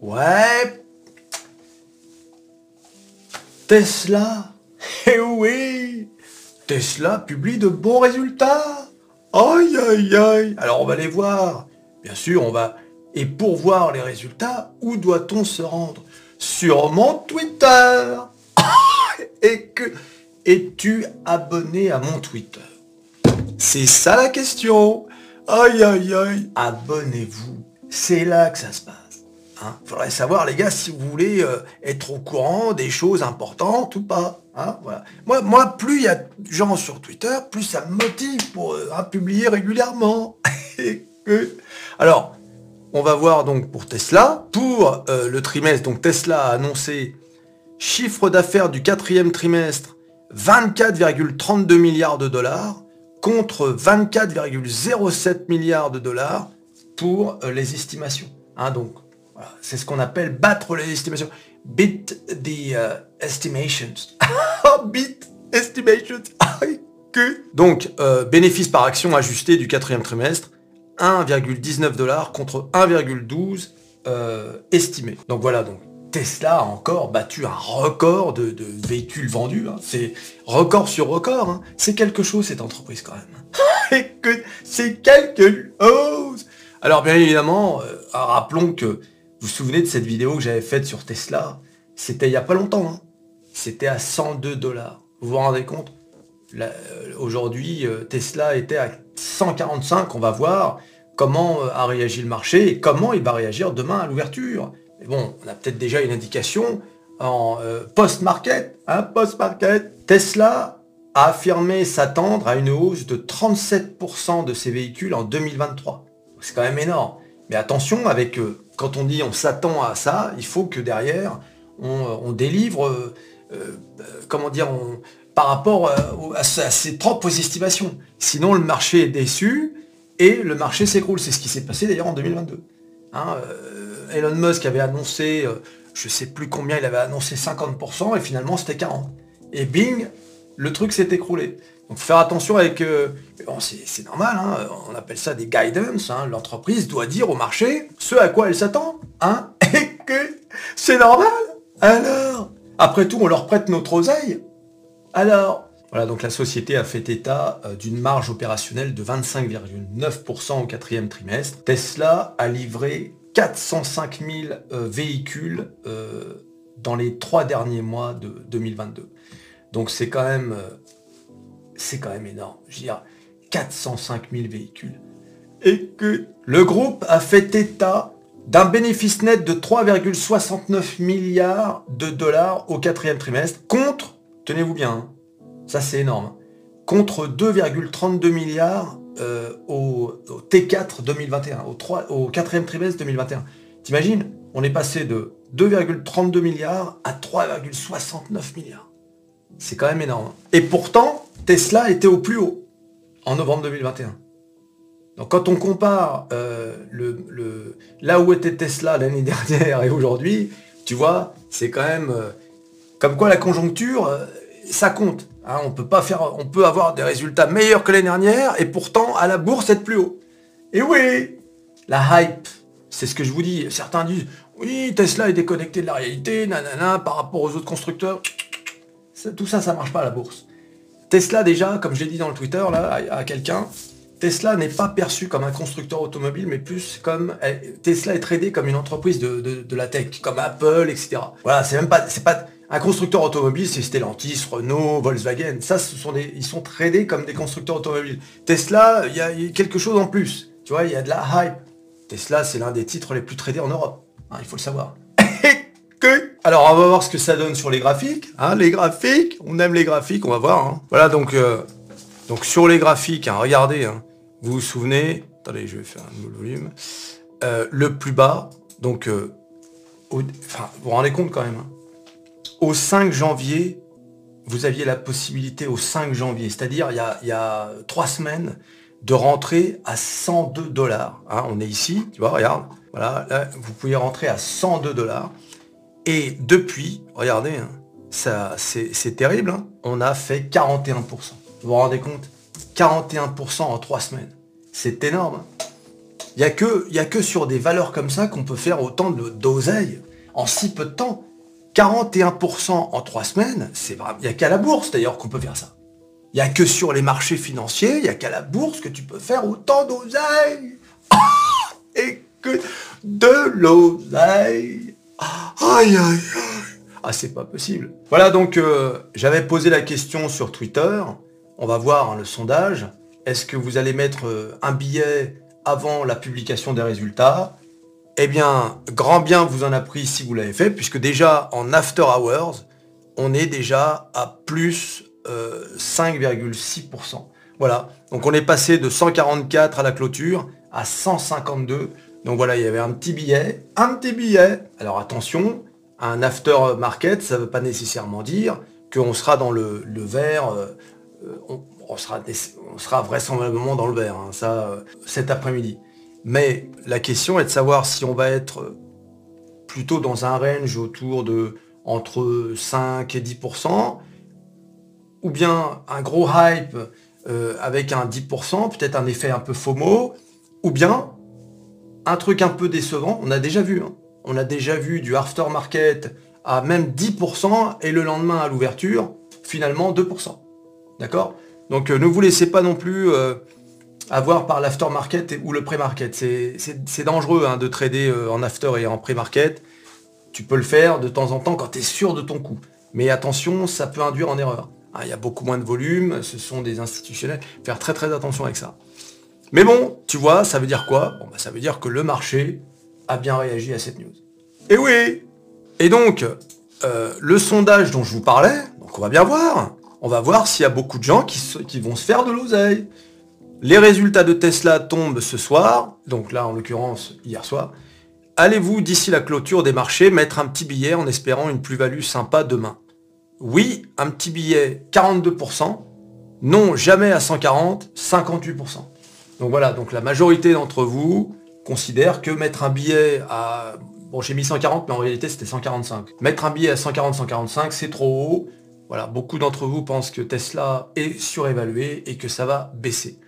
Ouais. Tesla. Eh oui. Tesla publie de bons résultats. Aïe aïe aïe. Alors on va les voir. Bien sûr, on va... Et pour voir les résultats, où doit-on se rendre? Sur mon Twitter. Et que... Es-tu abonné à mon Twitter? C'est ça la question. Aïe aïe aïe. Abonnez-vous. C'est là que ça se passe. Hein Faudrait savoir les gars si vous voulez euh, être au courant des choses importantes ou pas. Hein moi, moi, plus il y a gens sur Twitter, plus ça me motive pour euh, à publier régulièrement. Alors, on va voir donc pour Tesla. Pour euh, le trimestre, donc Tesla a annoncé chiffre d'affaires du quatrième trimestre 24,32 milliards de dollars contre 24,07 milliards de dollars pour les estimations. Hein, donc, c'est ce qu'on appelle battre les estimations. Beat the uh, estimations. Beat estimations. donc, euh, bénéfice par action ajusté du quatrième trimestre, 1,19 dollars contre 1,12 euh, estimé. Donc voilà, donc Tesla a encore battu un record de, véhicules vendus. Hein. C'est record sur record. Hein. C'est quelque chose cette entreprise quand même. c'est quelque chose. Alors bien évidemment, euh, rappelons que vous vous souvenez de cette vidéo que j'avais faite sur Tesla? C'était il n'y a pas longtemps. Hein. C'était à 102 dollars. Vous vous rendez compte? Euh, Aujourd'hui, euh, Tesla était à 145. On va voir comment a réagi le marché et comment il va réagir demain à l'ouverture. Bon, on a peut-être déjà une indication en euh, post-market. Hein, post-market. Tesla a affirmé s'attendre à une hausse de 37% de ses véhicules en 2023. C'est quand même énorme. Mais attention, avec euh, quand on dit on s'attend à ça, il faut que derrière, on, euh, délivre, comment dire, par rapport à, ses propres estimations. Sinon, le marché est déçu et le marché s'écroule. C'est ce qui s'est passé d'ailleurs en 2022. Elon Musk avait annoncé, euh, je sais plus combien, il avait annoncé 50%, et finalement c'était 40%. Et bing, le truc s'est écroulé. Donc faire attention avec... Euh, c'est normal, hein, on appelle ça des guidance, hein. l'entreprise doit dire au marché ce à quoi elle s'attend, hein, et que c'est normal. Alors, après tout, on leur prête notre oseille. Alors, voilà, donc la société a fait état euh, d'une marge opérationnelle de 25,9% au quatrième trimestre. Tesla a livré 405 000 euh, véhicules euh, dans les trois derniers mois de 2022. Donc c'est quand même c'est quand même énorme. Je veux dire, 405 000 véhicules. Et que le groupe a fait état d'un bénéfice net de 3,69 milliards de dollars au quatrième trimestre, contre, tenez-vous bien, hein, ça c'est énorme, hein, contre 2,32 milliards euh, au, T4 2021, au, 3, au quatrième trimestre 2021. T'imagines On est passé de 2,32 milliards à 3,69 milliards. C'est quand même énorme. Et pourtant, Tesla était au plus haut en novembre 2021. Donc quand on compare euh, là où était Tesla l'année dernière et aujourd'hui, tu vois, c'est quand même euh, comme quoi la conjoncture, ça compte. Hein, on peut avoir des résultats meilleurs que l'année dernière et pourtant à la bourse être plus haut. Et oui, la hype, c'est ce que je vous dis. Certains disent, oui, Tesla est déconnecté de la réalité, nanana, par rapport aux autres constructeurs. Tout ça, ça marche pas à la bourse. Tesla déjà, comme je l'ai dit dans le Twitter à, quelqu'un, Tesla n'est pas perçu comme un constructeur automobile, mais plus comme eh, Tesla est tradé comme une entreprise de, la tech, comme Apple, etc. Voilà, c'est même pas, un constructeur automobile, c'est Stellantis, Renault, Volkswagen. Ça, ils sont tradés comme des constructeurs automobiles. Tesla, il y, a quelque chose en plus. Tu vois, il y a de la hype. Tesla, c'est l'un des titres les plus tradés en Europe. Hein, il faut le savoir. Alors, on va voir ce que ça donne sur les graphiques. Hein, les graphiques, on aime les graphiques, on va voir. Hein. Voilà, donc, euh, donc sur les graphiques, regardez, vous vous souvenez, attendez, je vais faire un nouveau volume. Euh, le plus bas, donc, euh, vous vous rendez compte quand même, au 5 janvier, vous aviez la possibilité au 5 janvier, c'est-à-dire il, y a, trois semaines, de rentrer à 102 dollars. Hein. on est ici, tu vois, regarde. Voilà, là, vous pouvez rentrer à 102 dollars. Et depuis, regardez, hein, ça, c'est terrible, hein. on a fait 41%. Vous vous rendez compte? 41% en trois semaines. C'est énorme. Il Il n'y a, a que sur des valeurs comme ça qu'on peut faire autant de d'oseille en si peu de temps. 41% en trois semaines, c'est vrai. Il n'y a qu'à la bourse d'ailleurs qu'on peut faire ça. Il n'y a que sur les marchés financiers, il n'y a qu'à la bourse que tu peux faire autant d'oseille. Et que de l'oseille. Aïe, aïe. Ah, c'est pas possible. Voilà, donc euh, j'avais posé la question sur Twitter. On va voir hein, le sondage. Est-ce que vous allez mettre euh, un billet avant la publication des résultats? Eh bien, grand bien vous en a pris si vous l'avez fait, puisque déjà en after hours, on est déjà à plus 5,6%. Euh, voilà, donc on est passé de 144 à la clôture à 152. Donc voilà, il y avait un petit billet, un petit billet. Alors attention, un after market, ça ne veut pas nécessairement dire qu'on sera dans le, vert, euh, on, sera, on, sera, vraisemblablement dans le vert, hein, ça, euh, cet après-midi. Mais la question est de savoir si on va être plutôt dans un range autour de entre 5 et 10%, ou bien un gros hype euh, avec un 10%, peut-être un effet un peu FOMO, ou bien un truc un peu décevant, on a déjà vu, hein. on a déjà vu du aftermarket à même 10% et le lendemain à l'ouverture, finalement 2%. D'accord? Donc euh, ne vous laissez pas non plus euh, avoir par l'aftermarket ou le pré-market. C'est dangereux hein, de trader en after et en pré-market. Tu peux le faire de temps en temps quand tu es sûr de ton coup. Mais attention, ça peut induire en erreur. Ah, il y a beaucoup moins de volume, ce sont des institutionnels. Faire très très attention avec ça. Mais bon, tu vois, ça veut dire quoi? Bon, bah, Ça veut dire que le marché a bien réagi à cette news. Et oui Et donc, euh, le sondage dont je vous parlais, donc on va bien voir. On va voir s'il y a beaucoup de gens qui, qui vont se faire de l'oseille. Les résultats de Tesla tombent ce soir, donc là en l'occurrence hier soir. Allez-vous d'ici la clôture des marchés mettre un petit billet en espérant une plus-value sympa demain? Oui, un petit billet, 42%. Non, jamais à 140, 58%. Donc voilà, donc la majorité d'entre vous considère que mettre un billet à... Bon, j'ai mis 140, mais en réalité, c'était 145. Mettre un billet à 140, 145, c'est trop haut. Voilà, beaucoup d'entre vous pensent que Tesla est surévalué et que ça va baisser.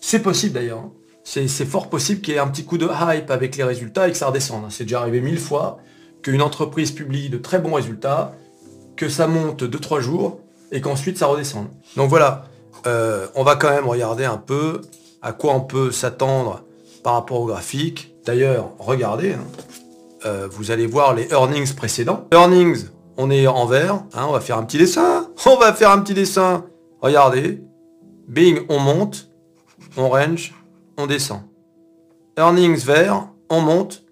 C'est possible d'ailleurs. Hein. C'est fort possible qu'il y ait un petit coup de hype avec les résultats et que ça redescende. Hein. C'est déjà arrivé mille fois qu'une entreprise publie de très bons résultats que ça monte 2-3 jours et qu'ensuite ça redescende. Donc voilà, euh, on va quand même regarder un peu à quoi on peut s'attendre par rapport au graphique. D'ailleurs, regardez, hein. euh, vous allez voir les earnings précédents. Earnings, on est en vert, hein, on va faire un petit dessin. On va faire un petit dessin. Regardez, Bing, on monte, on range, on descend. Earnings vert, on monte,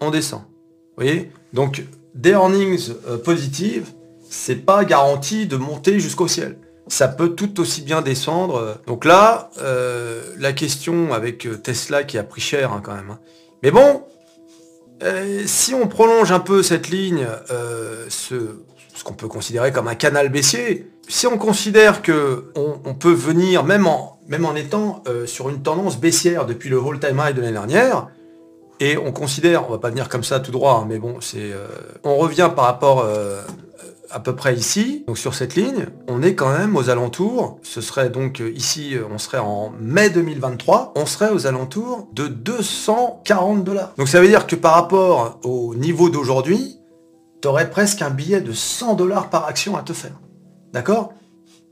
on descend. Vous voyez? Donc des earnings euh, positives, c'est pas garanti de monter jusqu'au ciel. Ça peut tout aussi bien descendre. Donc là, euh, la question avec euh, Tesla qui a pris cher hein, quand même. Hein. Mais bon, euh, si on prolonge un peu cette ligne, ce, qu'on peut considérer comme un canal baissier, si on considère que on, peut venir, même en, même en étant sur une tendance baissière depuis le all-time high de l'année dernière, et on considère, on va pas venir comme ça tout droit, hein, mais bon, c'est, on revient par rapport à peu près ici, donc sur cette ligne, on est quand même aux alentours, ce serait donc euh, ici, euh, on serait en mai 2023, on serait aux alentours de 240 dollars. Donc ça veut dire que par rapport au niveau d'aujourd'hui, tu aurais presque un billet de 100 dollars par action à te faire. D'accord?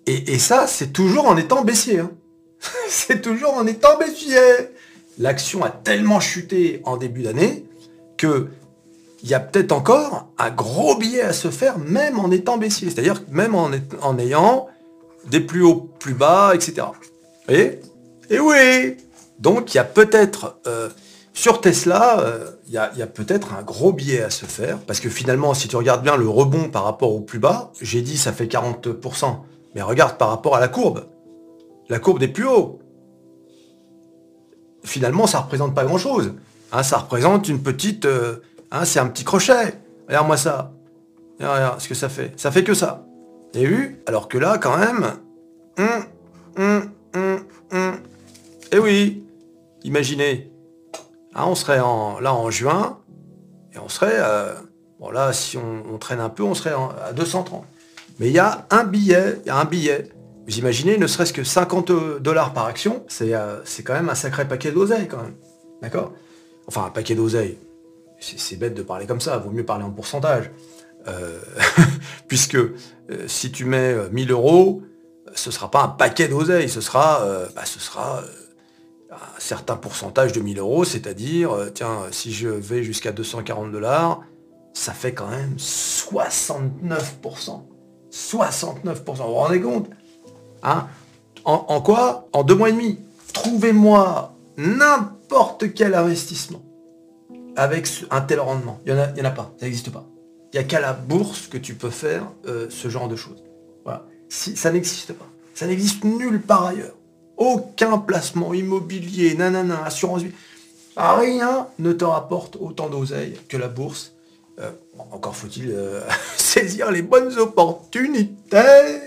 Et, ça, c'est toujours en étant baissier. Hein. c'est toujours en étant baissier. L'action a tellement chuté en début d'année que il y a peut-être encore un gros billet à se faire, même en étant baissier. C'est-à-dire même en, ayant des plus hauts, plus bas, etc. Vous voyez? Et oui Donc il y a peut-être, euh, sur Tesla, euh, il y a, peut-être un gros billet à se faire, parce que finalement, si tu regardes bien le rebond par rapport au plus bas, j'ai dit ça fait 40%, mais regarde par rapport à la courbe. La courbe des plus hauts. Finalement, ça représente pas grand-chose. Hein, ça représente une petite... Euh, Hein, c'est un petit crochet. Regarde-moi ça. Regarde, ce que ça fait. Ça fait que ça. Et vu Alors que là, quand même... Et oui, imaginez. Hein, on serait là en juin, et on serait... Euh, bon là, si on, traîne un peu, on serait à 230. Mais il y a un billet, il y a un billet. Vous imaginez, ne serait-ce que 50 dollars par action, c'est euh, c'est quand même un sacré paquet d'oseille quand même. D'accord? Enfin un paquet d'oseille, c'est bête de parler comme ça, vaut mieux parler en pourcentage. Euh, puisque euh, si tu mets 1000 euros, ce ne sera pas un paquet d'oseille, ce sera, bah, un certain pourcentage de 1000 euros, c'est-à-dire, tiens, si je vais jusqu'à 240 dollars, ça fait quand même 69%. 69%, vous vous rendez compte hein? En, quoi? En deux mois et demi. Trouvez-moi n'importe quel investissement avec un tel rendement. Il n'y en, a pas, ça n'existe pas. Il n'y a qu'à la bourse que tu peux faire euh, ce genre de choses. Voilà. Si, ça n'existe pas. Ça n'existe nulle part ailleurs. Aucun placement immobilier, nanana, assurance vie. Rien ne te rapporte autant d'oseille que la bourse. Euh, encore faut-il euh, saisir les bonnes opportunités.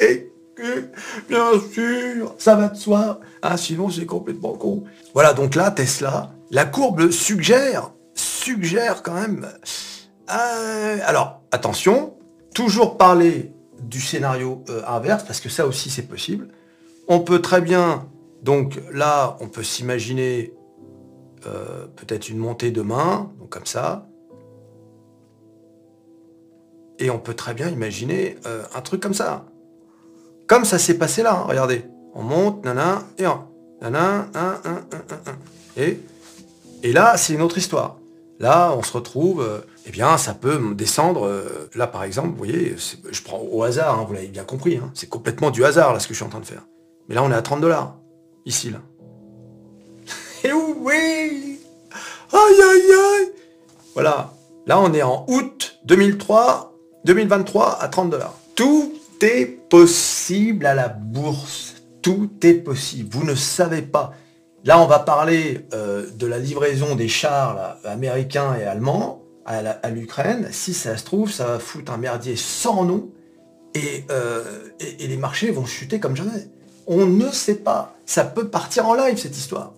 Et que, bien sûr, ça va de soi. Ah, sinon, c'est complètement con. Voilà, donc là, Tesla, la courbe suggère, suggère quand même... Euh, alors, attention, toujours parler du scénario euh, inverse, parce que ça aussi, c'est possible. On peut très bien... Donc là, on peut s'imaginer euh, peut-être une montée demain, donc comme ça. Et on peut très bien imaginer un truc comme ça. Comme ça s'est passé là, hein, regardez. On monte, nana, et un. Nana, un, un, un, un, Et, et là, c'est une autre histoire. Là, on se retrouve, euh, eh bien, ça peut descendre. Euh, là, par exemple, vous voyez, je prends au hasard, hein, vous l'avez bien compris. Hein. c'est complètement du hasard, là, ce que je suis en train de faire. Mais là, on est à 30 dollars. Ici, là. et oui Aïe, aïe, aïe Voilà. Là, on est en août 2003, 2023 à 30 dollars. Tout est possible à la bourse. Tout est possible. Vous ne savez pas. Là, on va parler euh, de la livraison des chars américains et allemands à l'Ukraine. Si ça se trouve, ça va foutre un merdier sans nom euh, et, et, les marchés vont chuter comme jamais. On ne sait pas. Ça peut partir en live, cette histoire.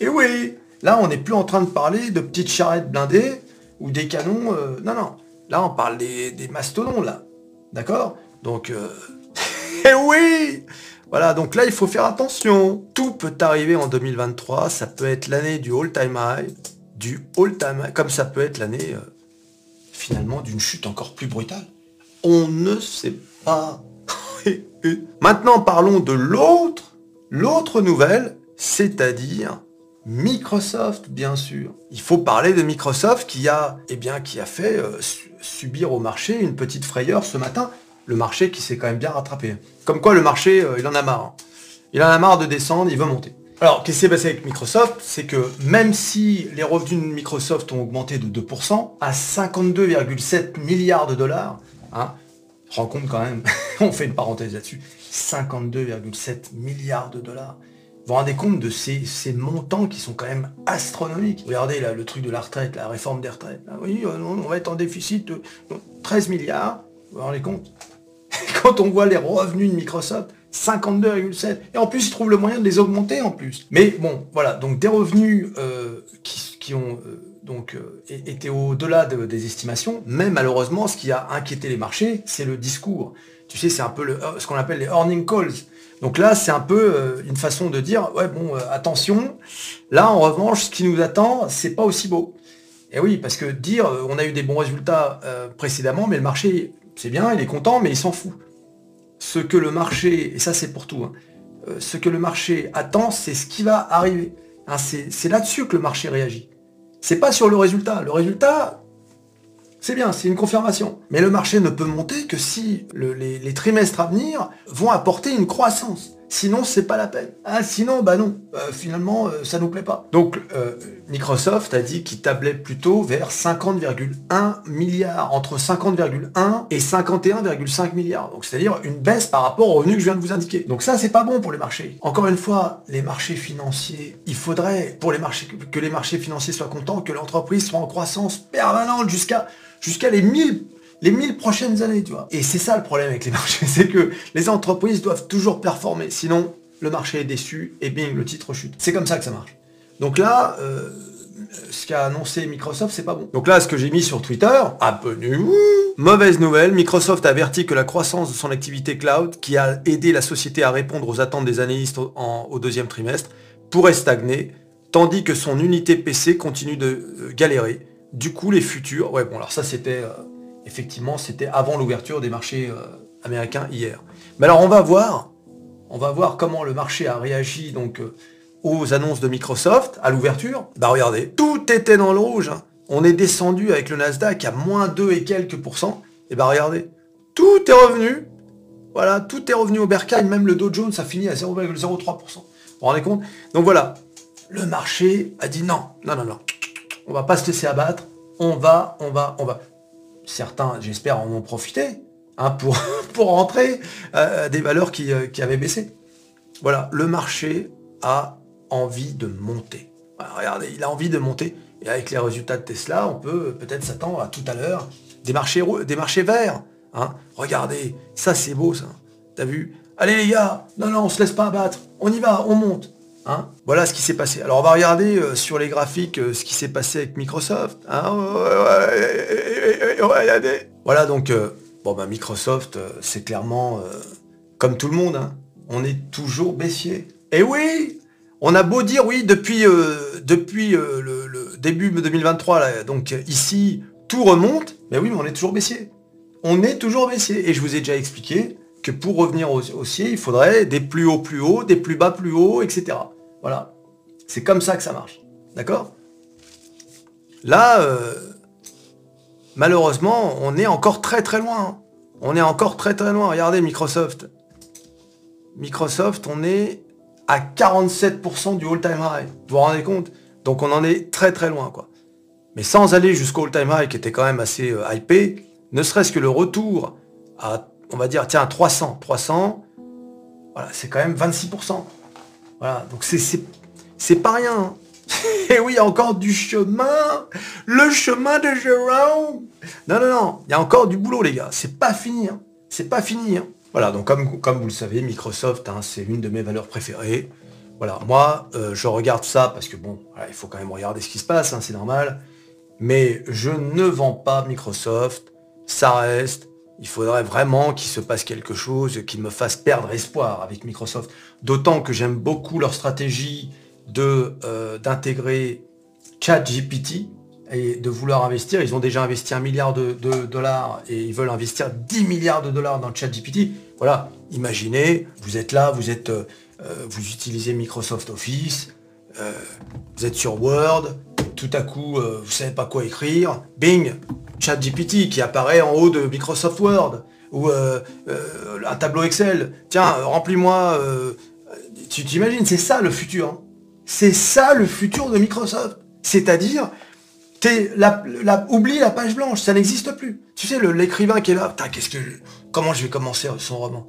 Et oui, là, on n'est plus en train de parler de petites charrettes blindées ou des canons. Euh, non, non. Là, on parle des, mastodons, là. D'accord? Donc, euh... eh oui Voilà, donc là, il faut faire attention. Tout peut arriver en 2023. Ça peut être l'année du all-time high, du all-time high, comme ça peut être l'année, euh, finalement, d'une chute encore plus brutale. On ne sait pas. Maintenant, parlons de l'autre, l'autre nouvelle, c'est-à-dire Microsoft, bien sûr. Il faut parler de Microsoft qui a, eh bien, qui a fait euh, subir au marché une petite frayeur ce matin le marché qui s'est quand même bien rattrapé. Comme quoi le marché, euh, il en a marre. Hein. Il en a marre de descendre, il veut monter. Alors, qu'est-ce qui s'est passé avec Microsoft? C'est que même si les revenus de Microsoft ont augmenté de 2% à 52,7 milliards de dollars, hein, rends compte quand même, on fait une parenthèse là-dessus, 52,7 milliards de dollars. Vous vous rendez compte de ces, montants qui sont quand même astronomiques? Regardez là, le truc de la retraite, la réforme des retraites. Ah oui, euh, on va être en déficit de 13 milliards. Vous vous rendez compte? Quand on voit les revenus de Microsoft, 52,7. Et en plus, ils trouvent le moyen de les augmenter en plus. Mais bon, voilà, donc des revenus euh, qui, ont euh, donc euh, été au-delà des estimations, mais malheureusement, ce qui a inquiété les marchés, c'est le discours. Tu sais, c'est un peu le, ce qu'on appelle les earning calls. Donc là, c'est un peu une façon de dire, ouais, bon, attention, là, en revanche, ce qui nous attend, c'est pas aussi beau. Et oui, parce que dire, on a eu des bons résultats précédemment, mais le marché c'est bien, il est content, mais il s'en fout. Ce que le marché, et ça c'est pour tout, hein, euh, ce que le marché attend, c'est ce qui va arriver. Hein, c'est là-dessus que le marché réagit. C'est pas sur le résultat. Le résultat, c'est bien, c'est une confirmation. Mais le marché ne peut monter que si les, trimestres à venir vont apporter une croissance. Sinon, c'est pas la peine. Ah, sinon, bah non. Euh, finalement, euh, ça nous plaît pas. Donc, euh, Microsoft a dit qu'il tablait plutôt vers 50,1 milliards, entre 50,1 et 51,5 milliards. Donc, c'est-à-dire une baisse par rapport aux revenus que je viens de vous indiquer. Donc ça, c'est pas bon pour les marchés. Encore une fois, les marchés financiers, il faudrait, que les marchés financiers soient contents, que l'entreprise soit en croissance permanente jusqu'à jusqu'à les 1000 les 1000 prochaines années, tu vois. Et c'est ça le problème avec les marchés, c'est que les entreprises doivent toujours performer, sinon le marché est déçu et bing, le titre chute. C'est comme ça que ça marche. Donc là, euh, ce qu'a annoncé Microsoft, c'est pas bon. Donc là, ce que j'ai mis sur Twitter, abonnez-vous Mauvaise nouvelle, Microsoft a averti que la croissance de son activité cloud, qui a aidé la société à répondre aux attentes des analystes au deuxième trimestre, pourrait stagner tandis que son unité PC continue de euh, galérer. Du coup, les futurs... Ouais, bon, alors ça, c'était... euh, effectivement, c'était avant l'ouverture des marchés euh, américains hier. Mais alors, on va voir... On va voir comment le marché a réagi, donc... euh, aux annonces de Microsoft à l'ouverture, bah regardez, tout était dans le rouge. hein. On est descendu avec le Nasdaq à moins 2 et quelques pourcents. Et bah regardez, tout est revenu. Voilà, tout est revenu au bercail, même le Dow Jones a fini à 0,03%. Vous vous rendez compte? Donc voilà, le marché a dit non, non, non, non. On va pas se laisser abattre. On va, on va, on va. Certains, j'espère, en ont profité hein, pour, pour rentrer euh, des valeurs qui, euh, qui avaient baissé. Voilà, le marché a envie de monter. Regardez, il a envie de monter. Et avec les résultats de Tesla, on peut peut-être s'attendre à tout à l'heure des marchés, des marchés verts. hein. Regardez, ça c'est beau ça. T'as vu? Allez les gars, non, non, on se laisse pas abattre. On y va, on monte. Hein. voilà ce qui s'est passé. Alors on va regarder euh, sur les graphiques euh, ce qui s'est passé avec Microsoft. hein. Voilà donc, euh, bon bah Microsoft, c'est clairement comme tout le monde. hein. On est toujours baissier. Et oui on a beau dire oui depuis, depuis le, début 2023, là, donc ici tout remonte, mais oui mais on est toujours baissier. On est toujours baissier. Et je vous ai déjà expliqué que pour revenir au- haussier, il faudrait des plus hauts plus hauts, des plus bas plus hauts, etc. Voilà. C'est comme ça que ça marche. D'accord? Là, euh, malheureusement, on est encore très très loin. hein. On est encore très très loin. Regardez Microsoft. Microsoft, on est à 47% du all-time high. Vous vous rendez compte? Donc on en est très très loin. Mais sans aller jusqu'au all-time high, qui était quand même assez euh, hypé, ne serait-ce que le retour à, on va dire, tiens, 300. 300, voilà, c'est quand même 26%. Voilà, donc c'est, pas rien. hein. Et oui, il y a encore du chemin. Le chemin de Jérôme. Non, non, non, il y a encore du boulot, les gars. C'est pas fini. hein. C'est pas fini. hein. Voilà, donc comme, vous le savez, Microsoft, hein, c'est une de mes valeurs préférées. Voilà, moi, euh, je regarde ça parce que bon, il faut quand même regarder ce qui se passe, hein, c'est normal. Mais je ne vends pas Microsoft. Ça reste. Il faudrait vraiment qu'il se passe quelque chose qui me fasse perdre espoir avec Microsoft. D'autant que j'aime beaucoup leur stratégie de euh, d'intégrer ChatGPT et de vouloir investir. Ils ont déjà investi un milliard de, dollars et ils veulent investir 10 milliards de dollars dans ChatGPT. Voilà, imaginez, vous êtes là, vous êtes, euh, euh, vous utilisez Microsoft Office, vous êtes sur Word, tout à coup, vous savez pas quoi écrire, bing, ChatGPT qui apparaît en haut de Microsoft Word ou euh, euh, un tableau Excel. Tiens, euh, remplis-moi. tu t'imagines, c'est ça le futur. hein. C'est ça le futur de Microsoft. C'est-à-dire, la, la- oublie la page blanche, ça n'existe plus. Tu sais, l'écrivain qui est là, qu'est-ce que, comment je vais commencer son roman?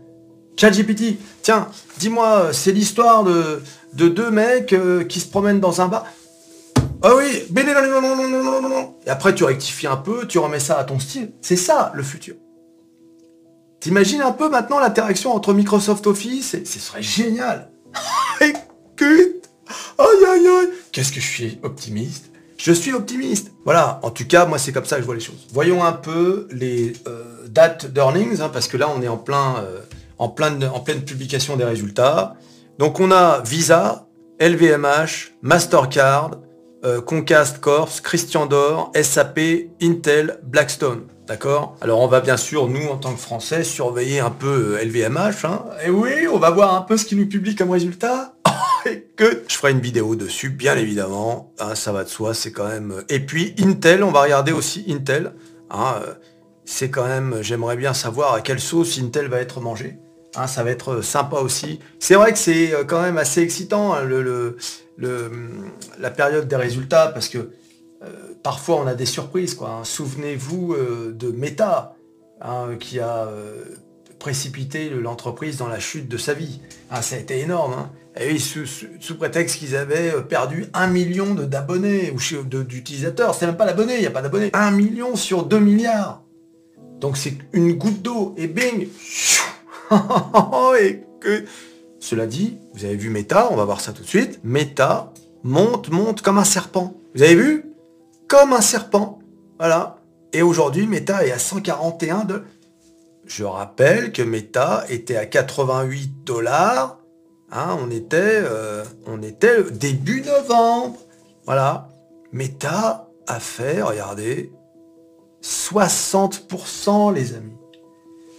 ChatGPT, tiens, dis-moi, c'est l'histoire de, de deux mecs qui se promènent dans un bar. Ah oui, mais non, non, non, non, non, non. Et après, tu rectifies un peu, tu remets ça à ton style. C'est ça, le futur. T'imagines un peu maintenant l'interaction entre Microsoft Office et ce serait génial. Écoute, aïe aïe aïe, qu'est-ce que je suis optimiste? Je suis optimiste. Voilà, en tout cas, moi c'est comme ça que je vois les choses. Voyons un peu les euh, dates d'earnings, hein, parce que là on est en plein, euh, en, plein en pleine publication des résultats. Donc on a Visa, LVMH, Mastercard, euh, Concast Corp, Christian Dior, SAP, Intel, Blackstone. D'accord? Alors on va bien sûr, nous, en tant que Français, surveiller un peu euh, LVMH. Hein. Et oui, on va voir un peu ce qu'ils nous publient comme résultat. Écoute, je ferai une vidéo dessus, bien évidemment. Hein, ça va de soi, c'est quand même... euh, Et puis Intel, on va regarder aussi Intel. Hein, euh, c'est quand même... J'aimerais bien savoir à quelle sauce Intel va être mangé. Hein, ça va être euh, sympa aussi. C'est vrai que c'est euh, quand même assez excitant hein, le, le- le- la période des résultats parce que euh, parfois on a des surprises. hein. Souvenez-vous de Meta qui a précipité l'entreprise dans la chute de sa vie. Ça a été énorme. Et sous, sous- prétexte qu'ils avaient perdu un million d'abonnés ou d'utilisateurs. C'est même pas l'abonné, il n'y a pas d'abonnés. Un million sur 2 milliards. Donc c'est une goutte d'eau et bing Cela dit, vous avez vu Meta, on va voir ça tout de suite. Meta monte, monte comme un serpent. Vous avez vu? Comme un serpent. Voilà. Et aujourd'hui, Meta est à 141 de... Je rappelle que Meta était à 88 dollars. Hein, on était, euh, on était début novembre. Voilà. Meta a fait, regardez, 60% les amis.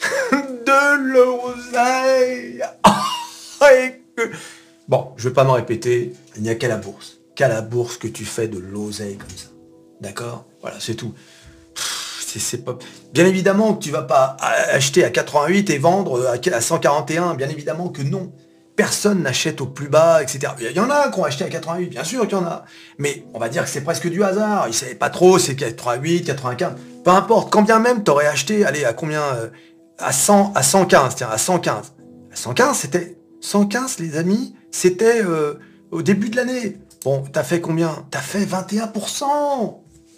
de l'oseille Bon, je vais pas m'en répéter, il n'y a qu'à la bourse. Qu'à la bourse que tu fais de l'oseille comme ça. D'accord? Voilà, c'est tout. C'est pas... Bien évidemment que tu vas pas acheter à 88 et vendre à 141, bien évidemment que non. Personne n'achète au plus bas, etc. Il y en a qui ont acheté à 88, bien sûr qu'il y en a. Mais on va dire que c'est presque du hasard. Ils savaient pas trop, c'est 88, 95. Peu importe, quand bien même tu aurais acheté, allez, à combien euh, à, 100, à 115, tiens, à 115. À 115, c'était... 115, les amis, c'était euh, au début de l'année. Bon, t'as fait combien? T'as fait 21%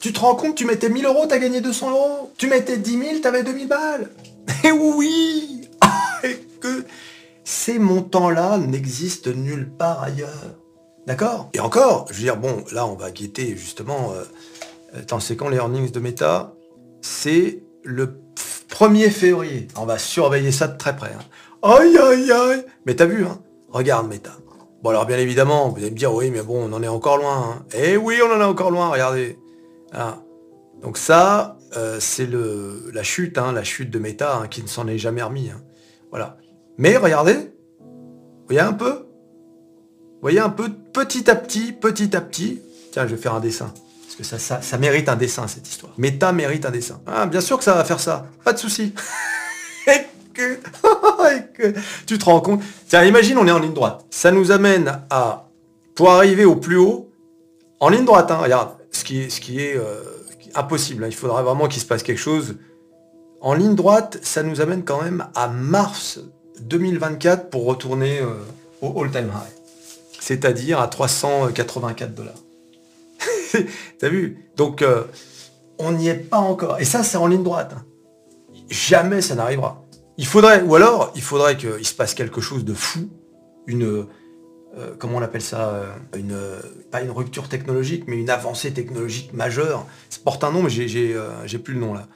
Tu te rends compte, tu mettais 1000 euros, t'as gagné 200 euros. Tu mettais 10 000, t'avais 2000 balles. Et oui que ces montants-là n'existent nulle part ailleurs. D'accord? Et encore, je veux dire, bon, là, on va guetter justement... Euh, attends, c'est quand les earnings de Meta? C'est le 1er février. On va surveiller ça de très près. Hein. Aïe, aïe, aïe Mais t'as vu, hein Regarde Meta. Bon, alors bien évidemment, vous allez me dire, oui, mais bon, on en est encore loin. Hein. Eh oui, on en est encore loin, regardez. Donc ça, euh, c'est la chute, hein, la chute de Meta, hein, qui ne s'en est jamais remis. Voilà. Mais regardez, voyez un peu? Voyez un peu, petit à petit, petit à petit. Tiens, je vais faire un dessin. Parce que ça, ça, mérite un dessin, cette histoire. Meta mérite un dessin. Ah, bien sûr que ça va faire ça. Pas de souci. Et que... tu te rends compte? Tiens, imagine, on est en ligne droite. Ça nous amène à... Pour arriver au plus haut, en ligne droite, hein, regarde, ce qui qui est euh, impossible. Hein. il faudra vraiment qu'il se passe quelque chose. En ligne droite, ça nous amène quand même à mars 2024 pour retourner euh, au all-time high. C'est-à-dire à 384 dollars. T'as vu? Donc, euh, on n'y est pas encore. Et ça, c'est en ligne droite. Hein. Jamais ça n'arrivera. Il faudrait, ou alors, il faudrait qu'il se passe quelque chose de fou, une, euh, comment on appelle ça, euh, une, pas une rupture technologique, mais une avancée technologique majeure. Ça porte un nom, mais j'ai plus le nom là.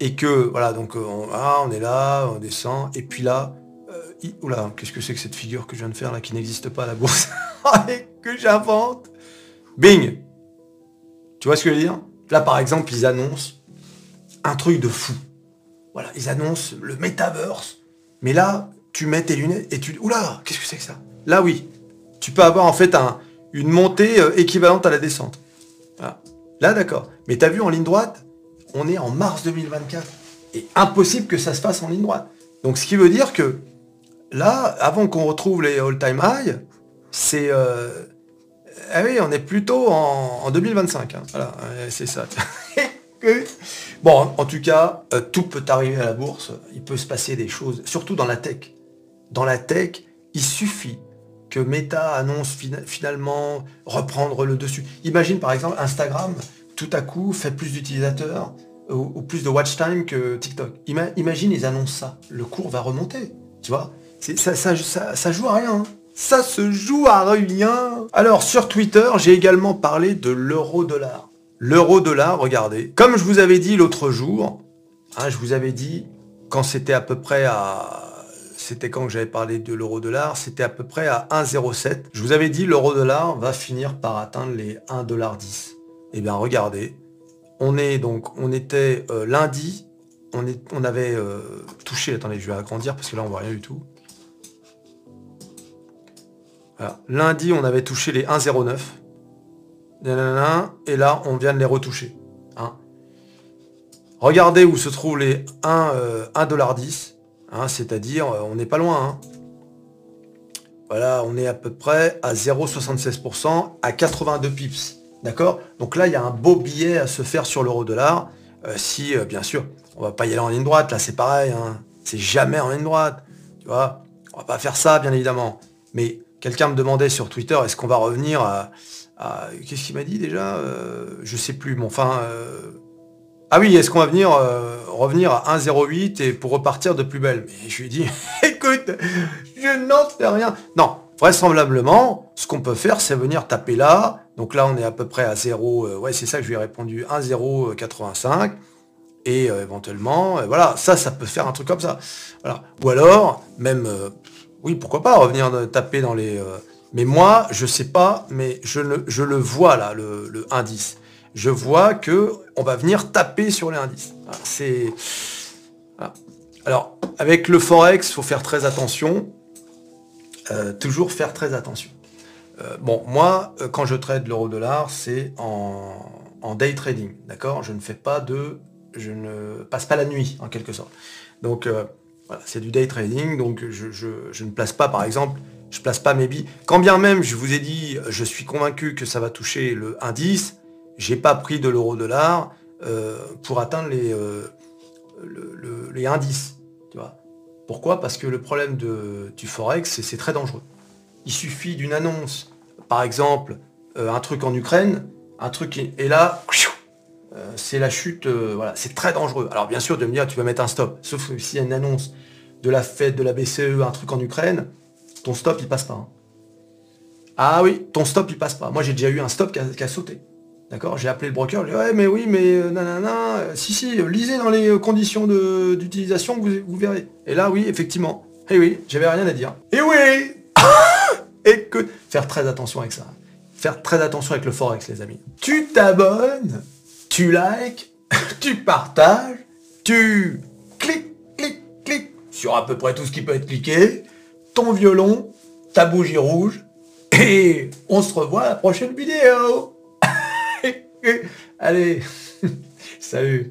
Et que, voilà, donc on, ah, on est là, on descend, et puis là, oula, qu'est-ce que c'est que cette figure que je viens de faire là, qui n'existe pas à la bourse, que j'invente Bing tu vois ce que je veux dire? Là, par exemple, ils annoncent un truc de fou. Voilà, ils annoncent le metaverse. Mais là, tu mets tes lunettes et tu... Oula, qu'est-ce que c'est que ça? Là, oui. Tu peux avoir en fait un, une montée euh, équivalente à la descente. Là, d'accord. Mais tu as vu en ligne droite, on est en mars 2024. Et impossible que ça se fasse en ligne droite. Donc, ce qui veut dire que là, avant qu'on retrouve les all-time high, c'est... Euh, ah oui, on est plutôt en, 2025. Hein. Voilà, c'est ça. bon, en tout cas, euh, tout peut arriver à la bourse. Il peut se passer des choses, surtout dans la tech. Dans la tech, il suffit que Meta annonce finalement reprendre le dessus. Imagine par exemple Instagram, tout à coup, fait plus d'utilisateurs ou, plus de watch time que TikTok. imagine, ils annoncent ça. Le cours va remonter. Tu vois ça, ça, ça, joue à rien. Hein. Ça se joue à rien. Alors sur Twitter, j'ai également parlé de l'euro-dollar. L'euro-dollar, regardez. Comme je vous avais dit l'autre jour, hein, je vous avais dit, quand c'était à peu près à... C'était quand j'avais parlé de l'euro-dollar, c'était à peu près à 1,07. Je vous avais dit l'euro-dollar va finir par atteindre les 1,10$. Eh bien regardez, on est donc, on était euh, lundi, on avait euh, touché, attendez, je vais agrandir parce que là on voit rien du tout. Lundi, on avait touché les 1,09. Et là, on vient de les retoucher. Hein. Regardez où se trouvent les 1, euh, 1,10$. Hein, C'est-à-dire, euh, on n'est pas loin. Hein. Voilà, on est à peu près à 0,76% à 82 pips. D'accord? Donc là, il y a un beau billet à se faire sur l'euro-dollar. Euh, si, bien sûr, on va pas y aller en ligne droite. Là, c'est pareil. C'est jamais en ligne droite. Tu vois? On va pas faire ça, bien évidemment. Mais Quelqu'un me demandait sur Twitter, est-ce qu'on va revenir à... Qu'est-ce qu'il m'a dit déjà euh, Je sais plus, mais enfin... Euh, ah oui, est-ce qu'on va venir euh, revenir à 1,08 et pour repartir de plus belle? Mais je lui ai dit, écoute, je n'en sais rien. Non, vraisemblablement, ce qu'on peut faire, c'est venir taper là. Donc là, on est à peu près à 0, ouais, c'est ça que je lui ai répondu, 1,085. Et éventuellement, voilà, ça, ça peut faire un truc comme ça. Ou alors, même oui, pourquoi pas revenir taper dans les Mais moi, je sais pas, mais je, je le vois là, le, indice. Je vois que on va venir taper sur les indices. C'est... Alors, avec le Forex, faut faire très attention. Euh, toujours faire très attention. Euh, bon, moi, euh, quand je trade l'euro-dollar, c'est en, day trading, d'accord? Je ne fais pas de... Je ne passe pas la nuit, en quelque sorte. Donc, c'est du day trading, donc je, ne place pas, par exemple, je place pas mes billes. Quand bien même, je vous ai dit, je suis convaincu que ça va toucher le indice, j'ai pas pris de l'euro-dollar pour atteindre les, les indices, pourquoi? Parce que le problème du Forex, c'est très dangereux. Il suffit d'une annonce, par exemple, euh, un truc en Ukraine, un truc, et là, euh, c'est la chute, euh, voilà, c'est très dangereux. Alors bien sûr, de me dire, tu vas mettre un stop, sauf s'il y a une annonce de la Fed, de la BCE, un truc en Ukraine, ton stop, il passe pas. Hein. Ah oui, ton stop, il passe pas. Moi, j'ai déjà eu un stop qui a sauté. D'accord? J'ai appelé le broker, je lui ai dit, ouais, mais oui, mais euh, nanana, euh, si, si, lisez dans les euh, conditions d'utilisation, vous, verrez. Et là, oui, effectivement. Et eh oui, j'avais rien à dire. Et oui Écoute, faire très attention avec ça. Faire très attention avec le Forex, les amis. Tu t'abonnes, tu likes, tu partages, tu cliques, cliques, cliques sur à peu près tout ce qui peut être cliqué, ton violon, ta bougie rouge, et on se revoit à la prochaine vidéo. Allez, salut